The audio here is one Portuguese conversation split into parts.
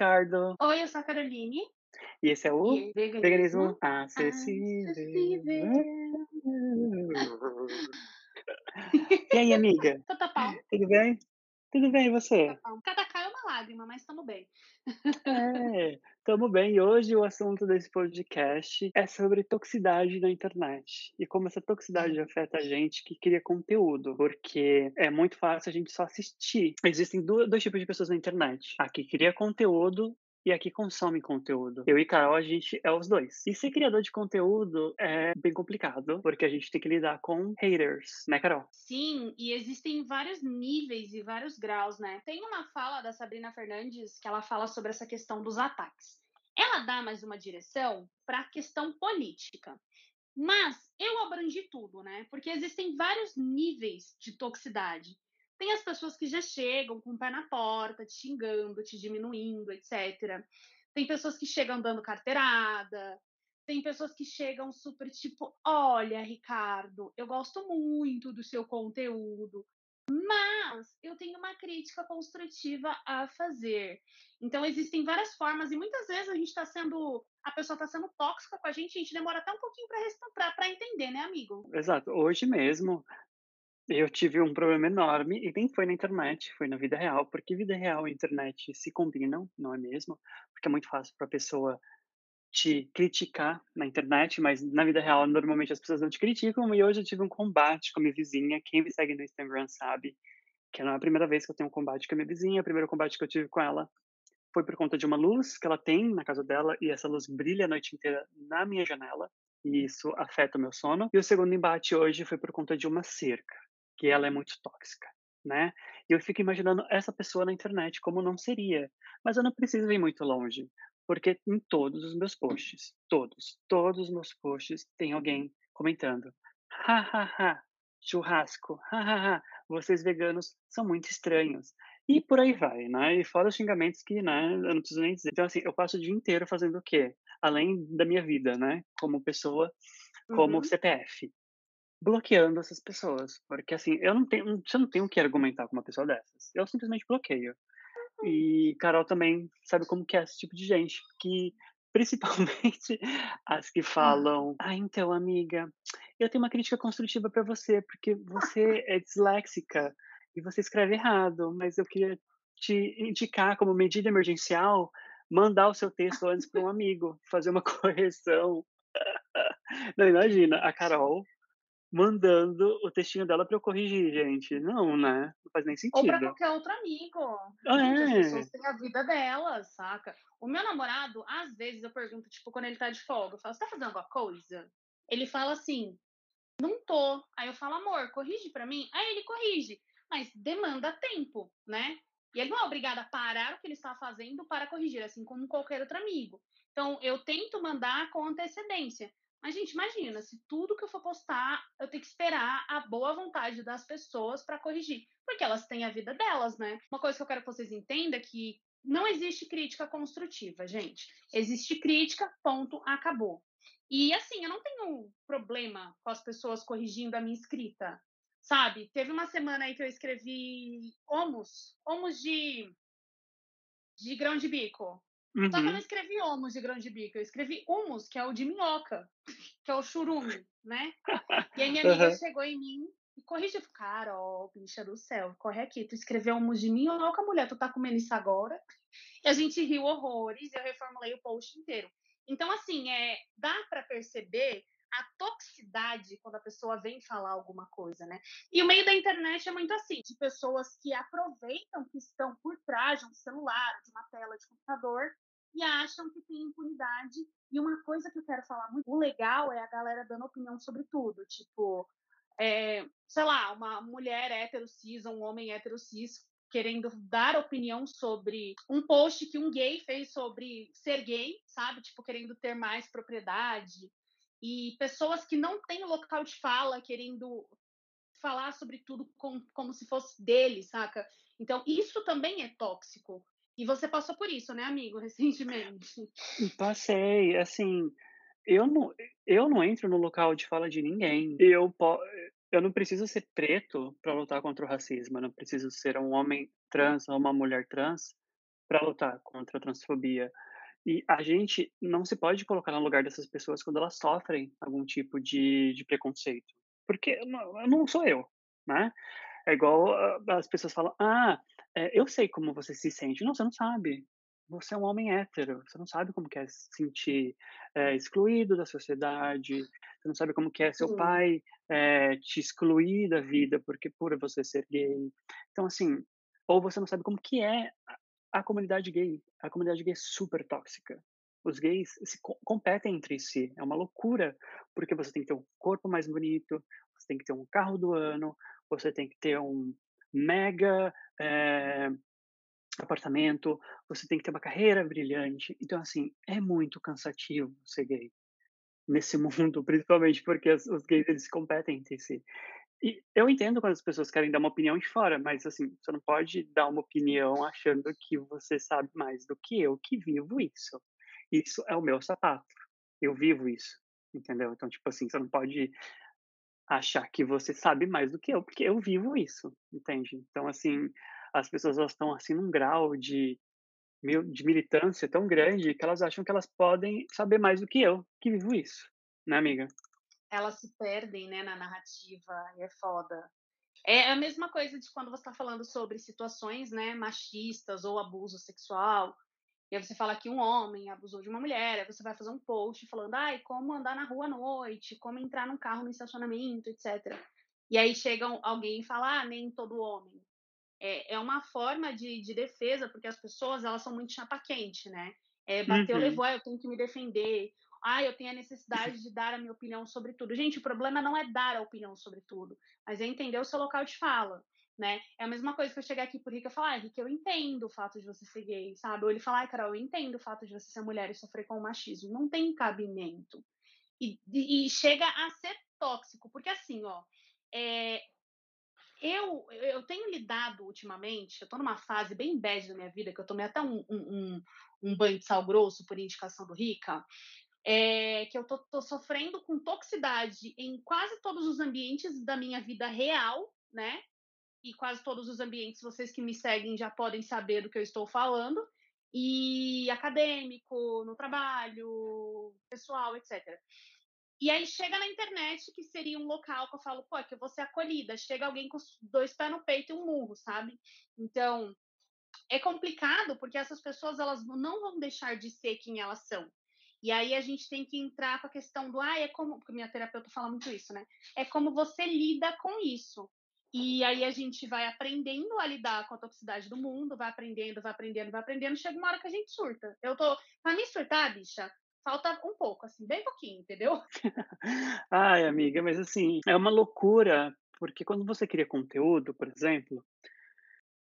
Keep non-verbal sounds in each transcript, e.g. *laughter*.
Ricardo. Oi, eu sou a Caroline. E esse é o E veganismo, Veganismo Acessível. *laughs* E aí, amiga? Tota pau, Tudo bem? Tudo bem, e você? Cada cai é uma lágrima, mas estamos bem. É, tamo bem. E hoje o assunto desse podcast é sobre toxicidade na internet. E como essa toxicidade afeta a gente que cria conteúdo. Porque é muito fácil a gente só assistir. Existem dois tipos de pessoas na internet. A que cria conteúdo e a que consome conteúdo. Eu e Carol, a gente é os dois. E ser criador de conteúdo é bem complicado, porque a gente tem que lidar com haters, né, Carol? Sim, e existem vários níveis e vários graus, né? Tem uma fala da Sabrina Fernandes que ela fala sobre essa questão dos ataques. Ela dá mais uma direção para a questão política. Mas eu abrangi tudo, né? Porque existem vários níveis de toxicidade. Tem as pessoas que já chegam com o pé na porta, te xingando, te diminuindo, etc. Tem pessoas que chegam dando carteirada. Tem pessoas que chegam super tipo: olha, Ricardo, eu gosto muito do seu conteúdo, mas eu tenho uma crítica construtiva a fazer. Então, existem várias formas, e muitas vezes a gente está sendo. A pessoa está sendo tóxica com a gente, a gente demora até um pouquinho para entender, né, amigo? Exato. Hoje mesmo eu tive um problema enorme e nem foi na internet, foi na vida real, porque vida real e internet se combinam, não é mesmo? Porque é muito fácil para a pessoa te criticar na internet, mas na vida real normalmente as pessoas não te criticam. E hoje eu tive um combate com a minha vizinha. Quem me segue no Instagram sabe que não é a primeira vez que eu tenho um combate com a minha vizinha. O primeiro combate que eu tive com ela foi por conta de uma luz que ela tem na casa dela e essa luz brilha a noite inteira na minha janela e isso afeta o meu sono. E o segundo embate hoje foi por conta de uma cerca, que ela é muito tóxica, né? E eu fico imaginando essa pessoa na internet como não seria, mas eu não preciso ir muito longe, porque em todos os meus posts, todos, todos os meus posts tem alguém comentando: "Ha ha ha, churrasco, ha ha ha, vocês veganos são muito estranhos". E por aí vai, né? E fora os xingamentos que, né, eu não preciso nem dizer. Então, assim, eu passo o dia inteiro fazendo o quê? Além da minha vida, né? Como pessoa, como Uhum. CPF. Bloqueando essas pessoas. Porque, assim, eu não tenho, você não tem o que argumentar com uma pessoa dessas. Eu simplesmente bloqueio. E Carol também sabe como que é esse tipo de gente. Que, *laughs* principalmente, as que falam: Ah, então, amiga, eu tenho uma crítica construtiva para você, porque você é disléxica e você escreve errado, mas eu queria te indicar como medida emergencial mandar o seu texto antes para um amigo, fazer uma *laughs* correção. *laughs* Não, imagina, a Carol mandando o textinho dela para eu corrigir, gente. Não, né? Não faz nem Ou para sentido. qualquer outro amigo. Ah, Gente, as é. pessoas têm a vida delas, saca? O meu namorado, às vezes, eu pergunto, tipo, quando ele tá de folga, eu falo, você tá fazendo alguma coisa? Ele fala assim, não tô. Aí eu falo, amor, corrige pra mim. Aí ele corrige, mas demanda tempo, né? E ele não é obrigado a parar o que ele está fazendo para corrigir, assim como qualquer outro amigo. Então, eu tento mandar com antecedência. Mas, gente, imagina, se tudo que eu for postar, eu tenho que esperar a boa vontade das pessoas para corrigir. Porque elas têm a vida delas, né? Uma coisa que eu quero que vocês entendam é que não existe crítica construtiva, gente. Existe crítica, ponto, acabou. E assim, eu não tenho problema com as pessoas corrigindo a minha escrita, sabe? Teve uma semana aí que eu escrevi homus, homus de, de grão de bico. Só que eu não Uhum. escrevi homus de grão de bico, eu escrevi humus, que é o de minhoca, *laughs* que é o churume, né? E aí minha amiga Aham. chegou em mim e corrigiu. Carol, bicha do céu, corre aqui. Tu escreveu humus de minhoca, mulher, tu tá comendo isso agora? E a gente riu horrores, eu reformulei o post inteiro. Então, assim, é, dá para perceber a toxicidade quando a pessoa vem falar alguma coisa, né? E o meio da internet é muito assim, de pessoas que aproveitam que estão por trás de um celular, de uma tela de computador, e acham que tem impunidade. E uma coisa que eu quero falar muito, o legal é a galera dando opinião sobre tudo, tipo, é, sei lá, uma mulher hétero cis, um homem hétero cis, querendo dar opinião sobre um post que um gay fez sobre ser gay, sabe? Tipo, querendo ter mais propriedade. E pessoas que não têm local de fala, querendo falar sobre tudo com, como se fosse dele, saca? Então, isso também é tóxico. E você passou por isso, né, amigo, *laughs* recentemente? Passei, assim, eu não, eu não entro no local de fala de ninguém. Eu, eu não preciso ser preto para lutar contra o racismo. Eu não preciso ser um homem trans ou uma mulher trans para lutar contra a transfobia. E a gente não se pode colocar no lugar dessas pessoas quando elas sofrem algum tipo de de preconceito, porque não não sou eu, né. É igual a as pessoas falam: "Ah, eh, eu sei como você se sente". Não, você não sabe. Você é um homem hétero, você não sabe como que é se sentir, eh, excluído da sociedade, você não sabe como é seu Sim. pai, eh, te excluir da vida porque por você ser gay. Então assim, ou você não sabe como que é a comunidade gay. A comunidade gay é super tóxica. Os gays se co competem entre si, é uma loucura, porque você tem que ter um corpo mais bonito, você tem que ter um carro do ano, você tem que ter um mega, eh, apartamento, você tem que ter uma carreira brilhante. Então, assim, é muito cansativo ser gay, nesse *laughs* mundo, principalmente porque os gays eles competem entre si. E eu entendo quando as pessoas querem dar uma opinião de fora, mas, assim, você não pode dar uma opinião achando que você sabe mais do que eu que vivo isso. Isso é o meu sapato, eu vivo isso, entendeu? Então, tipo assim, você não pode achar que você sabe mais do que eu, porque eu vivo isso, entende? Então, assim, as pessoas elas estão, assim, num grau de de militância tão grande que elas acham que elas podem saber mais do que eu, que vivo isso, né, amiga? Elas se perdem, né, na narrativa e é foda. É a mesma coisa de quando você está falando sobre situações, né, machistas ou abuso sexual, e aí você fala que um homem abusou de uma mulher, aí você vai fazer um post falando: "Ai, como andar na rua à noite, como entrar num carro no estacionamento, etcétera". E aí chega alguém e fala: "Ah, nem todo homem". É é uma forma de de defesa, porque as pessoas elas são muito chapa quente, né. Eh, bateu, Uhum. levou, "ah, eu tenho que me defender", "ah, eu tenho a necessidade de dar a minha opinião sobre tudo". Gente, o problema não é dar a opinião sobre tudo, mas é entender o seu local de fala, né. É a mesma coisa que eu chegar aqui para o Rick e falar: "Ai, Rick, eu entendo o fato de você ser gay", sabe, ou ele falar: "Ai, Carol, eu entendo o fato de você ser mulher e sofrer com o machismo". Não tem cabimento. E e chega a ser tóxico, porque assim, ó, eh eu eu tenho lidado ultimamente, eu tô numa fase bem bad da minha vida, que eu tomei até um um um um banho de sal grosso por indicação do Rica, eh, que eu tô tô sofrendo com toxicidade em quase todos os ambientes da minha vida real, né, e quase todos os ambientes, vocês que me seguem já podem saber do que eu estou falando, e acadêmico, no trabalho, pessoal, etcétera. E aí chega na internet, que seria um local que eu falo: "Pô, que eu vou ser acolhida", chega alguém com 2 pés no peito e um murro, sabe. Então, é complicado, porque essas pessoas elas não vão deixar de ser quem elas são. E aí a gente tem que entrar com a questão do: "Ai, é como" porque minha terapeuta fala muito isso, né, é como você lida com isso. E aí a gente vai aprendendo a lidar com a toxicidade do mundo, vai aprendendo, vai aprendendo, vai aprendendo, chega uma hora que a gente surta. Eu tô pra mim surtar, bicha, falta um pouco, assim, bem pouquinho, entendeu? *laughs* Ai, amiga, mas assim, é uma loucura, porque quando você cria conteúdo, por exemplo,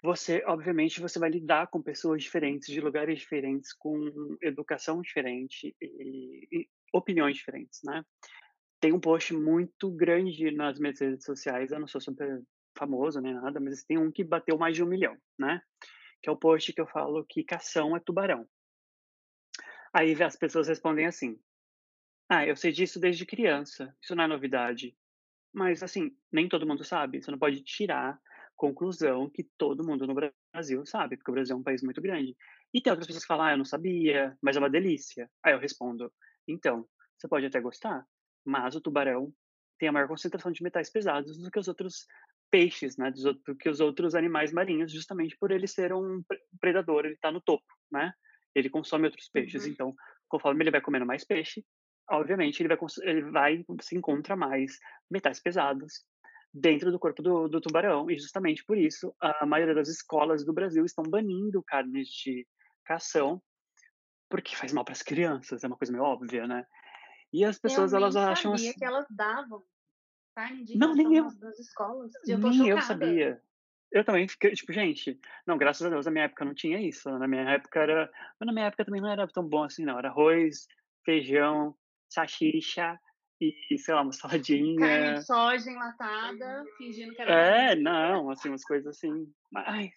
você obviamente você vai lidar com pessoas diferentes, de lugares diferentes, com educação diferente e e opiniões diferentes, né. Tem um post muito grande nas minhas redes sociais, eu não sou super famoso nem nada, mas tem um que bateu mais de 1.000.000, né, que é o post que eu falo que cação é tubarão. Aí as pessoas respondem assim: "Ah, eu sei disso desde criança, isso não é novidade". Mas, assim, nem todo mundo sabe, você não pode tirar conclusão que todo mundo no Brasil sabe, porque o Brasil é um país muito grande. E tem outras pessoas que falam: "Ah, eu não sabia, mas é uma delícia". Aí eu respondo: "Então, você pode até gostar, mas o tubarão tem a maior concentração de metais pesados do que os outros peixes, né, do que os outros animais marinhos, justamente por ele ser um pre predador, ele tá no topo, né, ele consome outros peixes, Uhum. então, conforme ele vai comendo mais peixe, obviamente ele vai ele vai se encontra mais metais pesados dentro do corpo do do tubarão e justamente por isso a maioria das escolas do Brasil estão banindo carnes de cação, porque faz mal para as crianças, é uma coisa meio óbvia, né. E as Eu pessoas elas acham sabia assim que elas davam de Não, nem eu. nas nas escolas, eu Nem eu sabia. Eu também fiquei tipo: "Gente, não, graças a Deus na minha época não tinha isso, na minha época era" mas na minha época também não era tão bom assim não, era arroz, feijão, salsicha e, sei lá, uma *laughs* Carne de saladinha. soja enlatada, fingindo que era É, não, assim, umas coisas assim, mas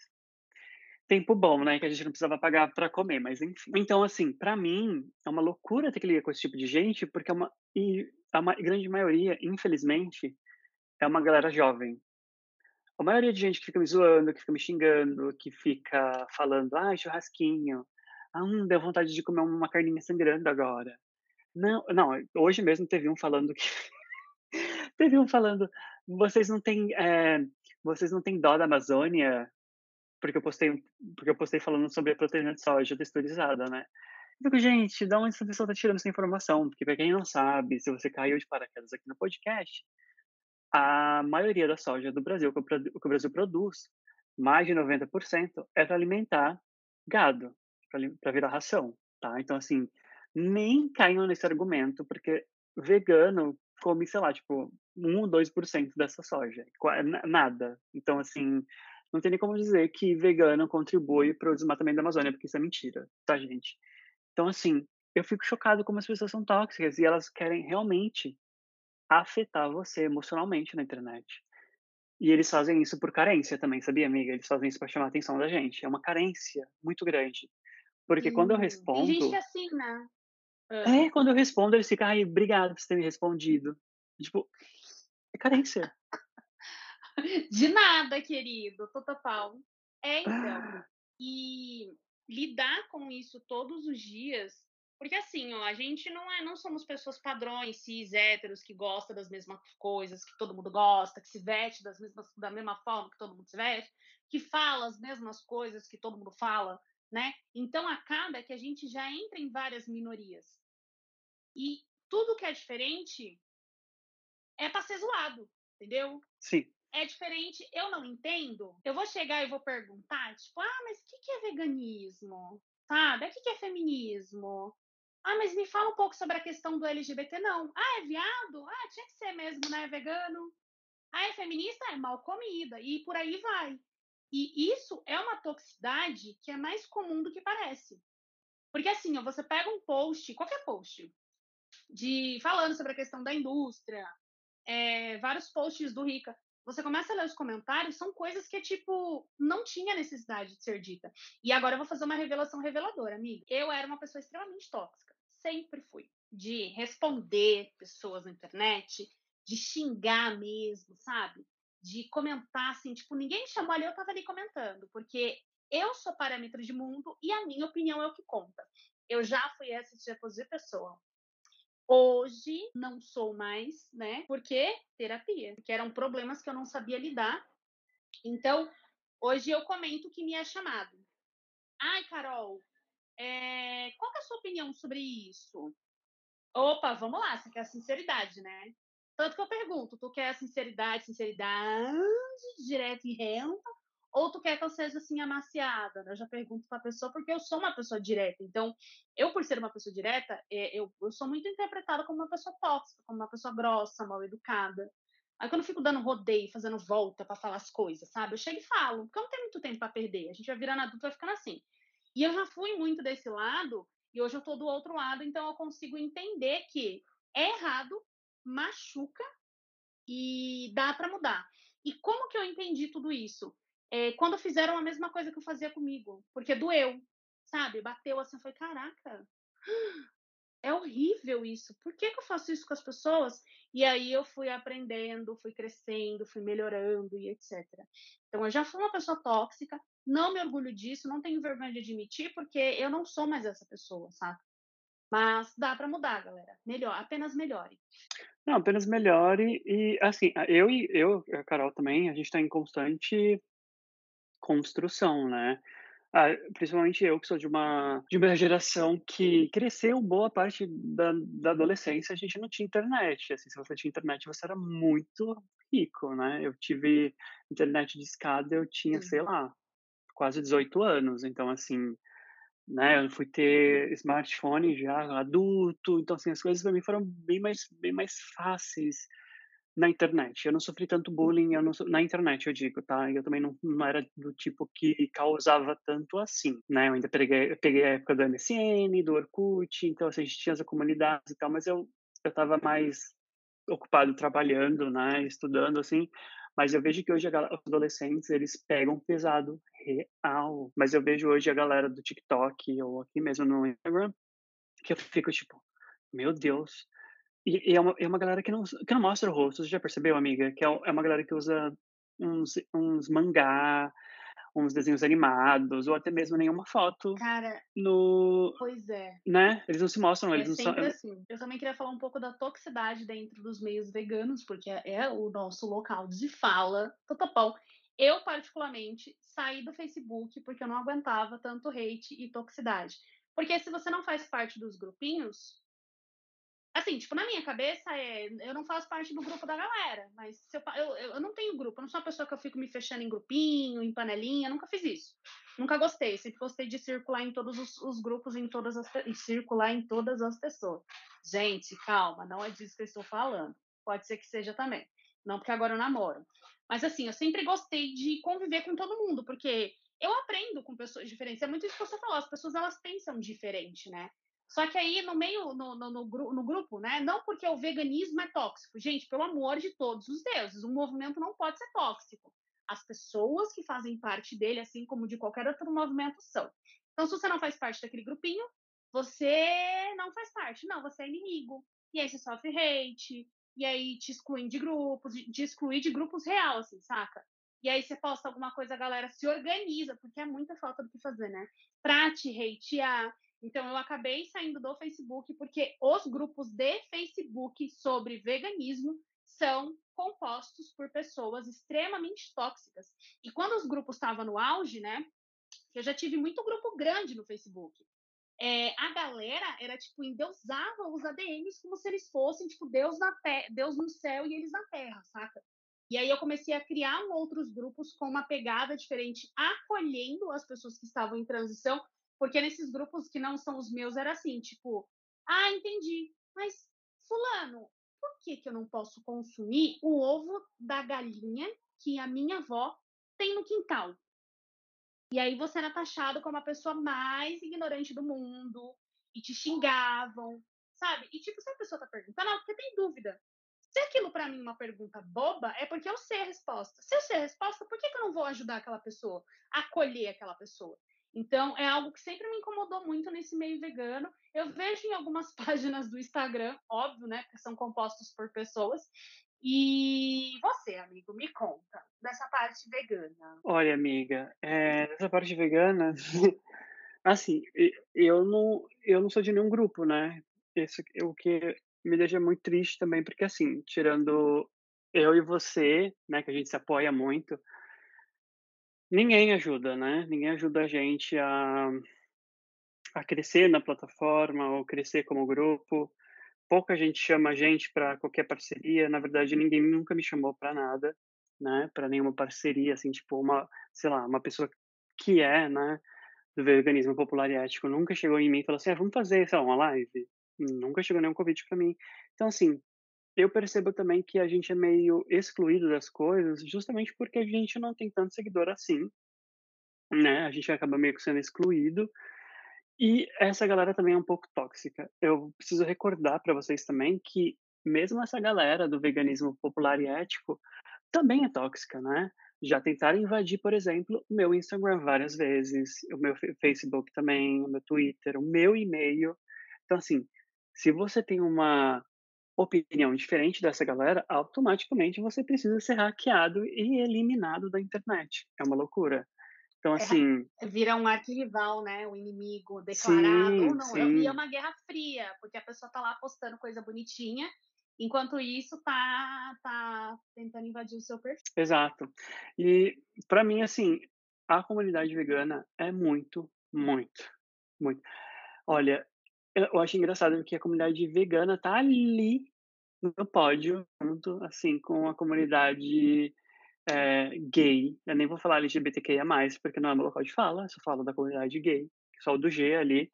tempo bom, né, que a gente não precisava pagar pra comer, mas enfim. Então, assim, pra mim é uma loucura ter que lidar com esse tipo de gente, porque é uma e a grande maioria, infelizmente, é uma galera jovem. a maioria de gente que fica me zoando, que fica me xingando, que fica falando: "Ai, churrasquinho. Ah, hum, deu vontade de comer uma carninha sangrando agora". Não não, hoje mesmo teve um falando que *laughs* teve um falando: "Vocês não têm, eh, vocês não têm dó da Amazônia?" Porque eu postei porque eu postei falando sobre a proteína de soja texturizada, né. Fico: "Gente, da onde essa pessoa tá tirando essa informação?" Porque pra quem não sabe, se você caiu de paraquedas aqui no podcast, a maioria da soja do Brasil, que o Brasil produz, mais de 90% é pra alimentar gado, pra virar ração, tá. Então, assim, nem caiam nesse argumento, porque vegano come, sei lá, tipo, 1 ou 2% dessa soja, nada. Então, assim, não tem nem como dizer que vegano contribui para o desmatamento da Amazônia, porque isso é mentira, tá, gente. Então, assim, eu fico chocado como as pessoas são tóxicas e elas querem realmente afetar você emocionalmente na internet. E eles fazem isso por carência também, sabia, amiga? Eles fazem isso pra chamar a atenção da gente. É uma carência muito grande. Porque quando eu Hum, tem gente que é respondo assim, né. É, quando eu respondo eles ficam: "Ai, obrigado por você ter me respondido". Tipo, é carência. *laughs* De nada, querido, total. É, então, e lidar com isso todos os dias porque assim, ó, a gente não é não somos pessoas padrões, cis, héteros, que gosta das mesmas coisas que todo mundo gosta, que se veste das mesmas da mesma forma que todo mundo se veste, que fala as mesmas coisas que todo mundo fala, né. Então acaba que a gente já entra em várias minorias. E tudo que é diferente é pra ser zoado, entendeu? Sim. É diferente, eu não entendo, eu vou chegar e vou perguntar, tipo: "Ah, mas que que é veganismo?", sabe. "Ah, que que é feminismo?". "Ah, mas me fala um pouco sobre a questão do LGBT", "Não". "Ah, é viado? Ah, tinha que ser mesmo, né, vegano". "Ah, é feminista? É mal comida", e por aí vai. E isso é uma toxicidade que é mais comum do que parece. Porque assim, ó, você pega um post, qualquer post, de falando sobre a questão da indústria, eh, vários posts do Rica, você começa a ler os comentários, são coisas que, tipo, não tinha necessidade de ser dita. E agora eu vou fazer uma revelação reveladora, amiga. Eu era uma pessoa extremamente tóxica, sempre fui, de responder pessoas na internet, de xingar mesmo, sabe, de comentar, assim, tipo, ninguém me chamou ali, eu estava ali comentando, porque eu sou parâmetro de mundo e a minha opinião é o que conta. Eu já fui essa tipo de pessoa. Hoje não sou mais, né, porque terapia, porque eram problemas que eu não sabia lidar. Então, hoje eu comento que me é chamado. "Ai, Carol, eh, qual que é a sua opinião sobre isso?". Opa, vamos lá, você quer sinceridade, né. Tanto que eu pergunto: "Tu quer sinceridade, sinceridade, direta e reta, ou tu quer que eu seja, assim, amaciada?", né. Eu já pergunto pra pessoa, porque eu sou uma pessoa direta, então, eu por ser uma pessoa direta, eh, eu eu sou muito interpretada como uma pessoa tóxica, como uma pessoa grossa, mal educada. Aí quando eu fico dando rodeio, fazendo volta pra falar as coisas, sabe, eu chego e falo, porque eu não tenho muito tempo pra perder, a gente vai virando adulto, vai ficando assim. E eu já fui muito desse lado, e hoje eu tô do outro lado, então eu consigo entender que é errado, machuca e dá pra mudar. E como que eu entendi tudo isso? Eh, quando fizeram a mesma coisa que eu fazia comigo, porque doeu, sabe, bateu assim, falei: "Caraca, é horrível isso, por que que eu faço isso com as pessoas?". E aí eu fui aprendendo, fui crescendo, fui melhorando e etcétera. Então eu já fui uma pessoa tóxica, não me orgulho disso, não tenho vergonha de admitir, porque eu não sou mais essa pessoa, sabe. Mas dá pra mudar, galera, melhor apenas melhore. Não, apenas melhore e, assim, eu e eu a Carol também, a gente tá em constante construção, né. Ah, principalmente eu que sou de uma de uma geração que cresceu boa parte da da adolescência, a gente não tinha internet, assim, se você tinha internet, você era muito rico, né. Eu tive internet discada, eu tinha, sei lá, quase 18 anos, então, assim, né, eu fui ter smartphone já adulto, então, assim, as coisas pra mim foram bem mais bem mais fáceis na internet. Eu não sofri tanto bullying, eu não na internet eu digo, tá. Eu também não não era do tipo que causava tanto assim, né. Eu ainda peguei eu peguei a época do MSN, do Orkut, então, assim, a gente tinha essa comunidade e tal, mas eu eu estava mais ocupado trabalhando, né, estudando, assim, mas eu vejo que hoje a gala os adolescentes, eles pegam pesado, real. Mas eu vejo hoje a galera do TikTok ou aqui mesmo no Instagram, que eu fico tipo: "Meu Deus". E e é uma é uma galera que não que não mostra o rosto, você já percebeu, amiga? Que é é uma galera que usa uns uns mangá, uns desenhos animados ou até mesmo nenhuma foto Cara, no pois é. né, eles não se mostram, É eles não são sempre assim. Eu também queria falar um pouco da toxicidade dentro dos meios veganos, porque é é o nosso local de fala do tapão. Eu, particularmente, saí do Facebook, porque eu não aguentava tanto hate e toxicidade. Porque se você não faz parte dos grupinhos assim, tipo, na minha cabeça, é, eu não faço parte do grupo da galera, mas eu, eu, eu não tenho grupo, eu não sou uma pessoa que eu fico me fechando em grupinho, em panelinha, nunca fiz isso. Nunca gostei, sempre gostei de circular em todos os, os grupos, em todas as, e circular em todas as pessoas. Gente, calma, não é disso que eu estou falando. Pode ser que seja também. Não porque agora eu namoro. Mas assim, eu sempre gostei de conviver com todo mundo, porque eu aprendo com pessoas diferentes. É muito isso que você falou, as pessoas elas pensam diferente, né? Só que aí no meio, no, no, no, no grupo, né? Não porque o veganismo é tóxico. Gente, pelo amor de todos os deuses, o movimento não pode ser tóxico. As pessoas que fazem parte dele, assim como de qualquer outro movimento, são. Então, se você não faz parte daquele grupinho, você não faz parte. Não, você é inimigo. E aí você sofre hate, e aí te excluem de grupos, de excluir de grupos real, assim, saca? E aí você posta alguma coisa, a galera se organiza, porque é muita falta do que fazer, né? Pra te hatear. Então eu acabei saindo do Facebook porque os grupos de Facebook sobre veganismo são compostos por pessoas extremamente tóxicas. E quando os grupos estavam no auge, né? Eu já tive muito grupo grande no Facebook é, a galera era tipo endeusava os ADMs como se eles fossem tipo Deus na Deus no céu e eles na terra, saca? E aí eu comecei a criar um outros grupos com uma pegada diferente, acolhendo as pessoas que estavam em transição, porque nesses grupos que não são os meus era assim, tipo, ah, entendi, mas fulano, por que que eu não posso consumir o ovo da galinha que a minha avó tem no quintal? E aí você era taxado como a pessoa mais ignorante do mundo, e te xingavam, sabe? E tipo, se a pessoa tá perguntando, é porque tem dúvida. Se aquilo pra mim é uma pergunta boba, é porque eu sei a resposta. Se eu sei a resposta, por que, que eu não vou ajudar aquela pessoa, acolher aquela pessoa? Então, é algo que sempre me incomodou muito nesse meio vegano. Eu vejo em algumas *laughs* páginas do Instagram, óbvio, né? Porque são compostos por pessoas. E você, amigo, me conta dessa parte vegana. Olha amiga, eh, nessa parte vegana, *laughs* assim, eu não eu não sou de nenhum grupo, né, que o que me deixa muito triste também, porque assim, tirando eu e você, né, que a gente se apoia muito, ninguém ajuda, né, ninguém ajuda a gente a a crescer na plataforma ou crescer como grupo. Pouca gente chama a gente para qualquer parceria, na verdade ninguém nunca me chamou para nada, né, para nenhuma parceria, assim, tipo uma, sei lá, uma pessoa que é, né, do veganismo popular e ético nunca chegou em mim e falou assim: "Ah, vamos fazer, sei lá, uma live?". Nunca chegou nenhum convite para mim. Então assim, eu percebo também que a gente é meio excluído das coisas, justamente porque a gente não tem tanto seguidor assim, né, a gente acaba meio que sendo excluído, e essa galera também é um pouco tóxica. Eu preciso recordar para vocês também que mesmo essa galera do veganismo popular e ético também é tóxica, né. Já tentaram invadir, por exemplo, o meu Instagram várias vezes, o meu Facebook também, o meu Twitter, o meu e-mail. Então assim, se você tem uma opinião diferente dessa galera, automaticamente você precisa ser hackeado e eliminado da internet. É uma loucura. Então assim É, vira um arquirrival, né? O inimigo declarado ou sim, não. É- E é sim. uma guerra fria, porque a pessoa tá lá postando coisa bonitinha, enquanto isso tá, tá tentando invadir o seu perfil. Exato. E para mim, assim, a comunidade vegana é muito, muito, muito. Olha, eu acho engraçado que a comunidade vegana tá ali no pódio, junto, assim, com a comunidade, eh, gay. Eu nem vou falar LGBTQIA+, porque não é meu local de fala, só falo da comunidade gay, só o do G ali.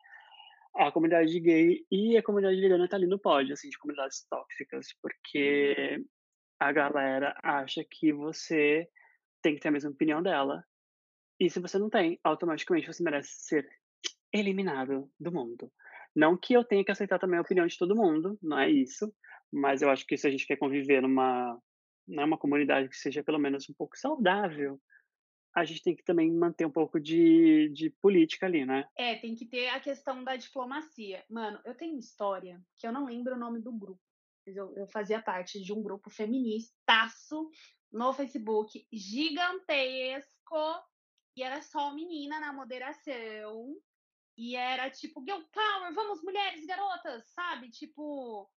A comunidade gay e a comunidade vegana tá ali no pódio, assim, de comunidades tóxicas, porque a galera acha que você tem que ter a mesma opinião dela, e se você não tem, automaticamente você merece ser eliminado do mundo. Não que eu tenha que aceitar também a opinião de todo mundo, não é isso, mas eu acho que se a gente quer conviver numa né, uma comunidade que seja pelo menos um pouco saudável, a gente tem que também manter um pouco de de política ali, né. É, tem que ter a questão da diplomacia. Mano, eu tenho história que eu não lembro o nome do grupo, eu, eu fazia parte de um grupo feministaço no Facebook gigantesco e era só menina na moderação. E era tipo, Girl Power, vamos mulheres, garotas, sabe? Tipo,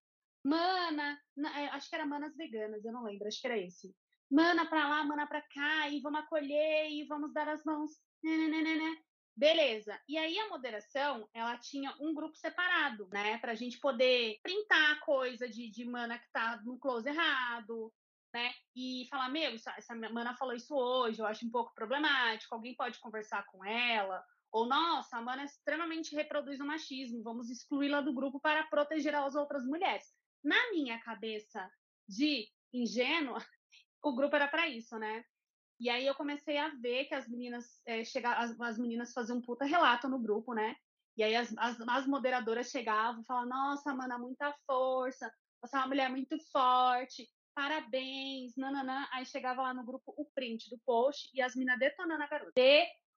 mana, é, acho que era manas veganas, eu não lembro, acho que era esse. Mana pra lá, mana pra cá, e vamos acolher, e vamos dar as mãos. Né, né, né, né. Beleza. E aí a moderação, ela tinha um grupo separado, né? Pra gente poder printar coisa de, de mana que tá no close errado, né? E falar, meu, essa mana falou isso hoje, eu acho um pouco problemático, alguém pode conversar com ela? Ou, nossa, a mana extremamente reproduz o machismo, vamos excluí-la do grupo para proteger as outras mulheres. Na minha cabeça de ingênua, *laughs* o grupo era para isso, né? E aí eu comecei a ver que as meninas é, as, as, meninas faziam um puta relato no grupo, né? E aí as, as, as moderadoras chegavam e falavam, nossa, mana, muita força, você é uma mulher muito forte, parabéns, nananã. Aí chegava lá no grupo o print do post e as meninas detonando a garota.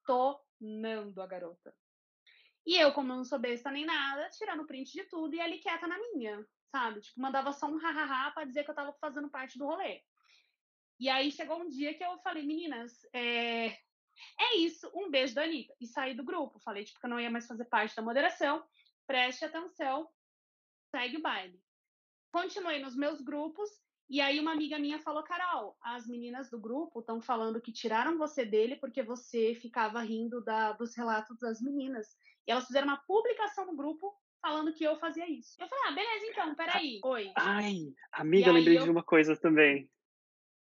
Detonando a garota. E eu, como não sou besta nem nada, tirando print de tudo e ali quieta na minha, sabe? Tipo, mandava só um hahaha pra dizer que eu tava fazendo parte do rolê. E aí chegou um dia que eu falei, meninas, é, é isso, um beijo da Anitta. E saí do grupo. Falei, tipo, que eu não ia mais fazer parte da moderação. Preste atenção, segue o baile. Continuei nos meus grupos. E aí uma amiga minha falou, Carol, as meninas do grupo estão falando que tiraram você dele porque você ficava rindo da, dos relatos das meninas. E elas fizeram uma publicação no grupo falando que eu fazia isso. Eu falei, ah, beleza, então, peraí. Oi. Ai, amiga, lembrei eu... de uma coisa também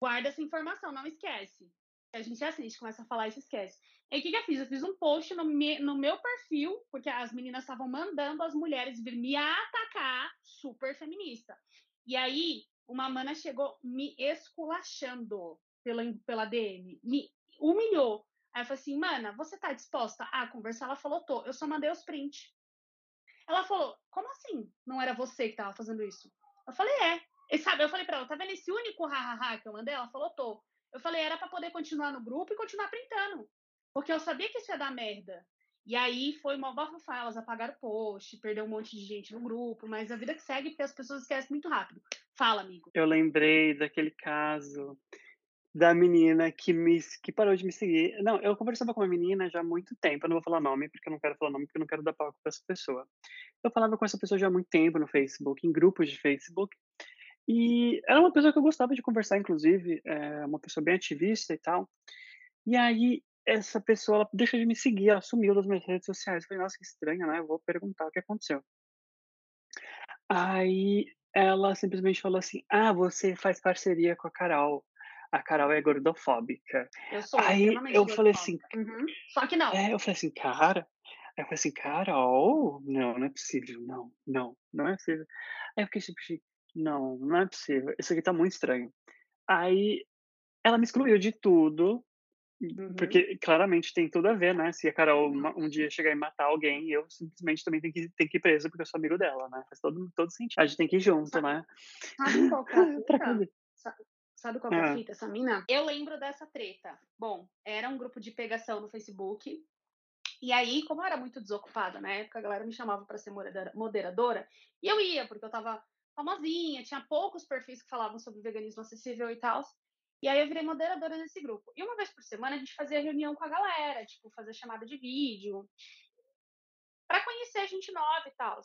guarda essa informação, não esquece. A gente é assim, a gente começa a falar e se esquece. E o que, que eu fiz? Eu fiz um post no, me, no meu perfil, porque as meninas estavam mandando as mulheres vir me atacar, super feminista. E aí, uma mana chegou me esculachando pela, pela DM, me humilhou. Aí eu falei assim, mana, você tá disposta a conversar? Ela falou, tô. Eu só mandei os prints. Ela falou, como assim? Não era você que tava fazendo isso? Eu falei, é. E sabe, eu falei pra ela, tá vendo esse único hahaha que eu mandei? Ela falou, tô. Eu falei, era para poder continuar no grupo e continuar printando. Porque eu sabia que isso ia dar merda. E aí foi uma bafafá, elas apagaram o post, perdeu um monte de gente no grupo, mas a vida que segue porque as pessoas esquecem muito rápido. Fala, amigo. Eu lembrei daquele caso da menina que me que parou de me seguir. Não, eu conversava com uma menina já há muito tempo, eu não vou falar nome, porque eu não quero falar nome, porque eu não quero dar palco para essa pessoa. Eu falava com essa pessoa já há muito tempo no Facebook, em grupos de Facebook, e era uma pessoa que eu gostava de conversar, inclusive, é uma pessoa bem ativista e tal. E aí, essa pessoa ela deixou de me seguir, ela sumiu das minhas redes sociais. Eu falei, nossa, que estranho, né? Eu vou perguntar o que aconteceu. Aí ela simplesmente falou assim: Ah, você faz parceria com a Carol. A Carol é gordofóbica. Eu sou. Aí eu falei assim. Uhum. Só que não. É, eu falei assim, cara. Aí eu falei assim, Carol, não, não é possível, não, não, não é possível. Aí eu fiquei tipo, não, não é possível. Isso aqui tá muito estranho. Aí ela me excluiu de tudo, uhum. porque claramente tem tudo a ver, né? Se a Carol um dia chegar e matar alguém, eu simplesmente também tenho que, tenho que ir preso porque eu sou amigo dela, né? Faz todo, todo sentido. A gente tem que ir junto, sabe, né? Sabe qual que é a *laughs* fita? Sabe qual que é a ah. fita, essa mina? Eu lembro dessa treta. Bom, era um grupo de pegação no Facebook. E aí, como eu era muito desocupada na época, a galera me chamava para ser moderadora. E eu ia, porque eu tava famosinha, tinha poucos perfis que falavam sobre veganismo acessível e tal. E aí eu virei moderadora desse grupo. E uma vez por semana a gente fazia reunião com a galera, tipo, fazer chamada de vídeo, para conhecer gente nova e tal.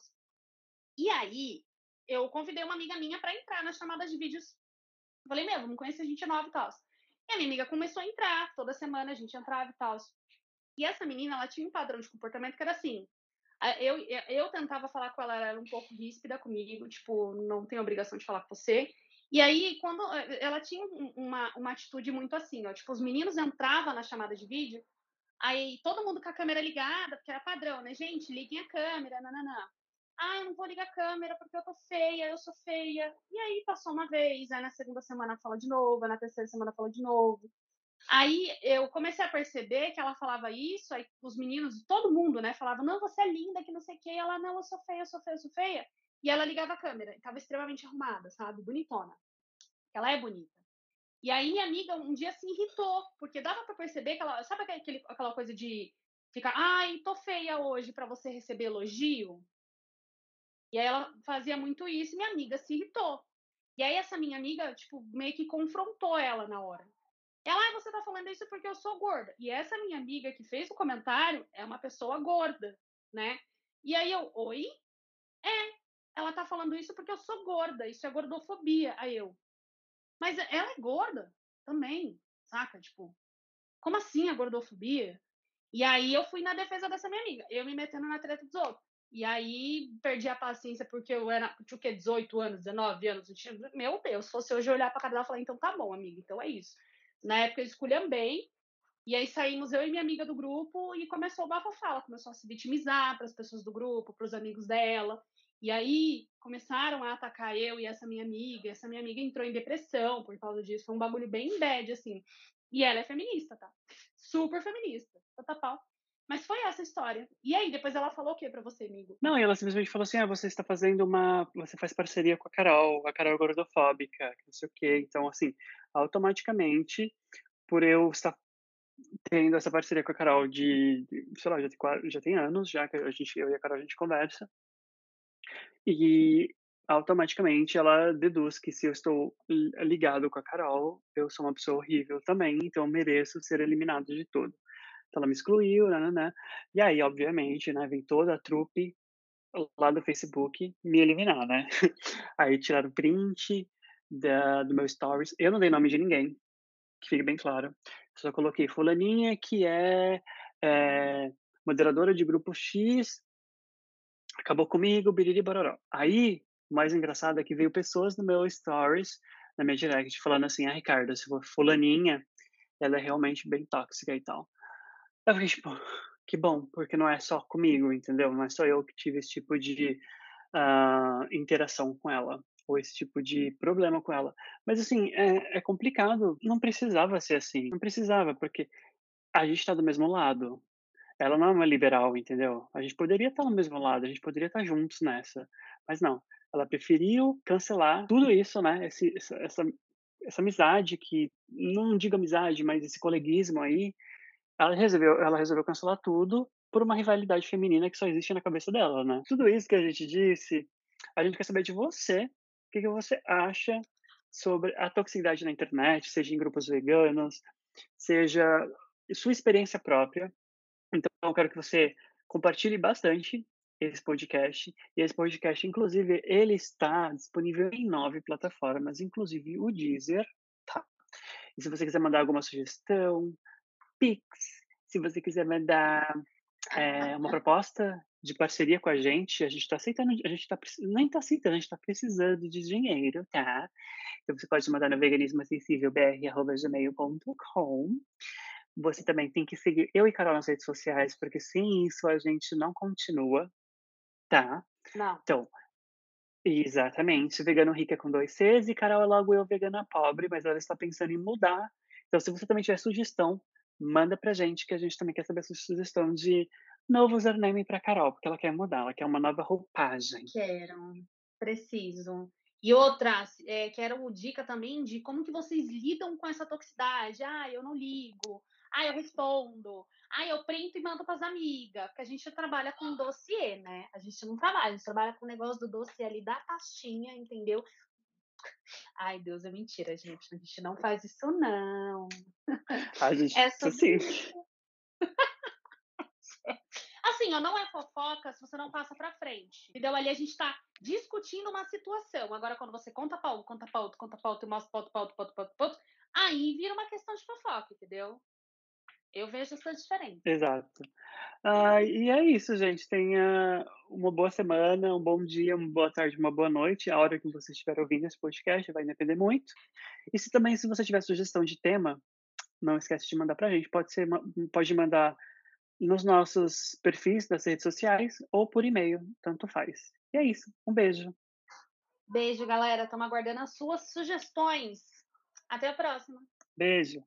E aí eu convidei uma amiga minha para entrar nas chamadas de vídeos. falei, meu, vamos conhecer gente nova e tal. E a minha amiga começou a entrar, toda semana a gente entrava e tal. E essa menina, ela tinha um padrão de comportamento que era assim: eu, eu tentava falar com ela, ela era um pouco ríspida comigo, tipo, não tem obrigação de falar com você. E aí, quando eh, ela tinha uma, uma atitude muito assim, ó, tipo, os meninos entravam na chamada de vídeo, aí todo mundo com a câmera ligada, porque era padrão, né? Gente, liguem a câmera, nananã. Ah, eu não vou ligar a câmera porque eu tô feia, eu sou feia. E aí passou uma vez, aí na segunda semana fala de novo, na terceira semana fala de novo. Aí eu comecei a perceber que ela falava isso, aí os meninos, todo mundo, né, falava, não, você é linda, que não sei o quê. ela, não, eu sou feia, eu sou feia, eu sou feia. E ela ligava a câmera, estava extremamente arrumada, sabe? Bonitona. Ela é bonita. E aí minha amiga um dia se irritou, porque dava para perceber que ela, sabe aquele, aquela coisa de ficar, ai, tô feia hoje para você receber elogio? E aí ela fazia muito isso minha amiga se irritou. E aí essa minha amiga, tipo, meio que confrontou ela na hora. Ela, ah, você tá falando isso porque eu sou gorda. E essa minha amiga que fez o comentário é uma pessoa gorda, né? E aí eu, oi? É, ela tá falando isso porque eu sou gorda, isso é gordofobia. Aí eu, mas ela é gorda também, saca? Tipo, como assim a gordofobia? E aí eu fui na defesa dessa minha amiga, eu me metendo na treta dos outros. E aí perdi a paciência porque eu era, tinha o quê? 18 anos, 19 anos. Meu Deus, se fosse hoje olhar pra cara dela e falar, então tá bom, amiga, então é isso. Na época eu esculhambei, e aí saímos eu e minha amiga do grupo e começou o bafafá. Ela começou a se vitimizar para as pessoas do grupo, para os amigos dela. E aí começaram a atacar eu e essa minha amiga. Essa minha amiga entrou em depressão por causa disso. Foi um bagulho bem bad, assim. E ela é feminista, tá? Super feminista. Tá pau. Mas foi essa história. E aí, depois ela falou o que para você, amigo? Não, ela simplesmente falou assim: ah, você está fazendo uma. Você faz parceria com a Carol, a Carol é gordofóbica, não sei o quê. Então, assim, automaticamente, por eu estar tendo essa parceria com a Carol de, sei lá, já tem, já tem anos, já que a gente, eu e a Carol a gente conversa. E automaticamente ela deduz que se eu estou ligado com a Carol, eu sou uma pessoa horrível também, então mereço ser eliminado de tudo. Então ela me excluiu, né, né. E aí, obviamente, né, vem toda a trupe lá do Facebook me eliminar, né. *laughs* Aí tiraram print da, do meu stories. Eu não dei nome de ninguém, que fique bem claro. Só coloquei fulaninha que é, é moderadora de grupo X, acabou comigo, biriri baroró. Aí, o mais engraçado é que veio pessoas no meu stories, na minha direct, falando assim, ah, Ricardo, se for fulaninha, ela é realmente bem tóxica e tal. Eu fiquei tipo, que bom, porque não é só comigo, entendeu? Não é só eu que tive esse tipo de uh, interação com ela, ou esse tipo de problema com ela. Mas assim, é, é complicado, não precisava ser assim, não precisava, porque a gente está do mesmo lado. Ela não é uma liberal, entendeu? A gente poderia estar no mesmo lado, a gente poderia estar juntos nessa, mas não. Ela preferiu cancelar tudo isso, né? Esse, essa, essa, amizade que, não digo amizade, mas esse coleguismo aí, ela resolveu, ela resolveu cancelar tudo por uma rivalidade feminina que só existe na cabeça dela, né? Tudo isso que a gente disse, a gente quer saber de você. O que, que você acha sobre a toxicidade na internet, seja em grupos veganos, seja sua experiência própria. Então, eu quero que você compartilhe bastante esse podcast. E esse podcast, inclusive, ele está disponível em nove plataformas, inclusive o Deezer, tá? E se você quiser mandar alguma sugestão, Pix. Se você quiser mandar é, uma proposta de parceria com a gente, a gente está aceitando, a gente tá, nem está aceitando, a gente está precisando de dinheiro, tá? Então você pode mandar no veganismoacessívelbr.gmail.com. Você também tem que seguir eu e Carol nas redes sociais, porque sem isso a gente não continua, tá? Não. Então, exatamente. Vegano rica com dois Cs e Carol é logo eu vegana pobre, mas ela está pensando em mudar. Então, se você também tiver sugestão, manda pra gente que a gente também quer saber a sua sugestão de novo username para Carol, porque ela quer mudar, ela quer uma nova roupagem. Quero, preciso. E outra, é, quero dica também de como que vocês lidam com essa toxicidade. Ah, eu não ligo. Ah, eu respondo. Ah, eu printo e mando para as amigas. Porque a gente trabalha com dossiê, né? A gente não trabalha, a gente trabalha com o negócio do dossiê ali da pastinha, entendeu? Ai, Deus, é mentira, gente. A gente não faz isso, não. A gente *laughs* é sim. *laughs* Assim, ó, não é fofoca se você não passa pra frente. Entendeu? Ali a gente tá discutindo uma situação. Agora, quando você conta pra um, conta pra outro, conta pra outro, mostra pra outro, pra outro, pra outro, pra outro, pra outro, aí vira uma questão de fofoca, entendeu? Eu vejo essa diferença. Exato. Ah, e é isso, gente. Tenha uma boa semana, um bom dia, uma boa tarde, uma boa noite. A hora que você estiver ouvindo esse podcast vai depender muito. E se também, se você tiver sugestão de tema, não esquece de mandar para a gente. Pode ser, pode mandar nos nossos perfis das redes sociais ou por e-mail, tanto faz. E é isso. Um beijo. Beijo, galera. Estamos aguardando as suas sugestões. Até a próxima. Beijo.